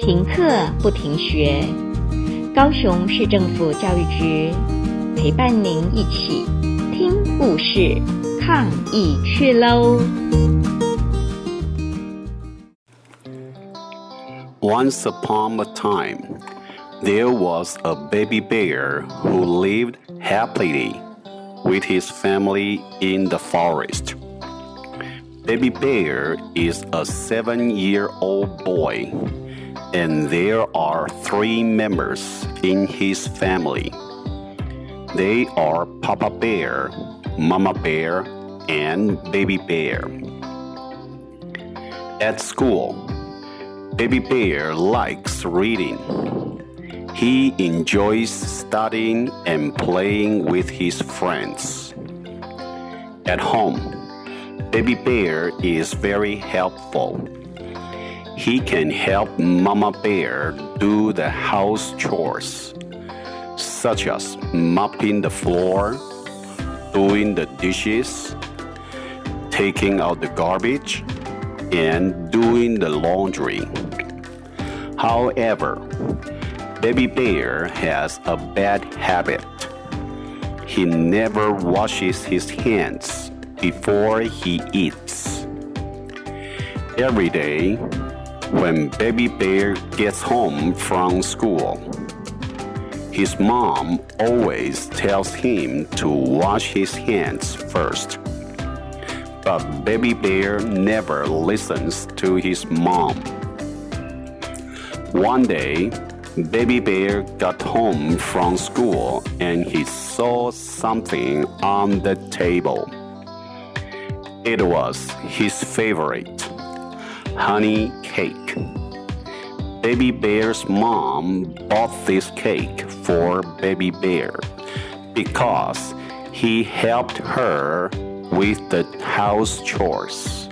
停课不停学，高雄市政府教育局陪伴您一起听故事、抗疫去喽！Once upon a time, there was a baby bear who lived happily with his family in the forest. Baby Bear is a seven year old boy, and there are three members in his family. They are Papa Bear, Mama Bear, and Baby Bear. At school, Baby Bear likes reading. He enjoys studying and playing with his friends. At home, Baby Bear is very helpful. He can help Mama Bear do the house chores, such as mopping the floor, doing the dishes, taking out the garbage, and doing the laundry. However, Baby Bear has a bad habit. He never washes his hands before he eats. Every day, when Baby Bear gets home from school, his mom always tells him to wash his hands first. But Baby Bear never listens to his mom. One day, Baby Bear got home from school and he saw something on the table. It was his favorite honey cake. Baby Bear's mom bought this cake for Baby Bear because he helped her with the house chores.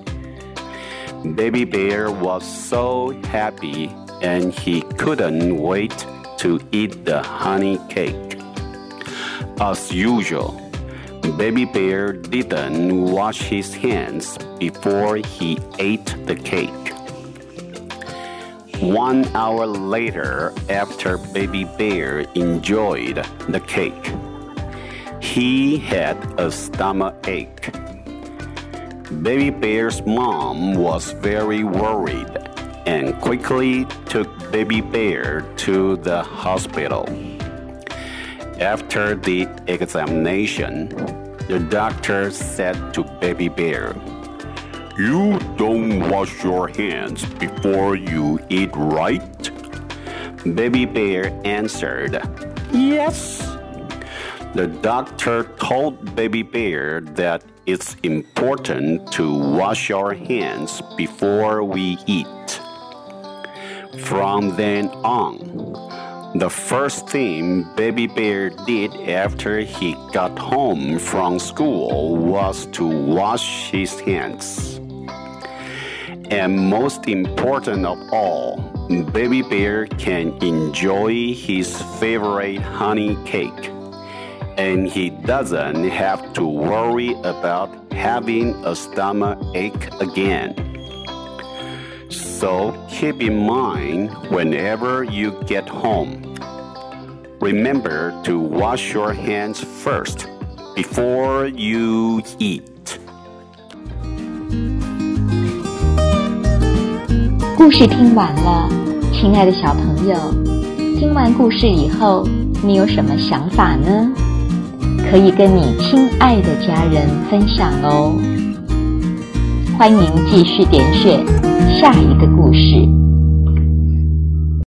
Baby Bear was so happy and he couldn't wait to eat the honey cake. As usual, Baby Bear didn't wash his hands before he ate the cake. One hour later, after Baby Bear enjoyed the cake, he had a stomach ache. Baby Bear's mom was very worried and quickly took Baby Bear to the hospital. After the examination, the doctor said to Baby Bear, You don't wash your hands before you eat, right? Baby Bear answered, Yes. The doctor told Baby Bear that it's important to wash our hands before we eat. From then on, the first thing Baby Bear did after he got home from school was to wash his hands. And most important of all, Baby Bear can enjoy his favorite honey cake. And he doesn't have to worry about having a stomach ache again. So keep in mind whenever you get home. Remember to wash your hands first before you eat. 故事听完了，亲爱的小朋友，听完故事以后，你有什么想法呢？可以跟你亲爱的家人分享哦。 欢迎继续点选下一个故事。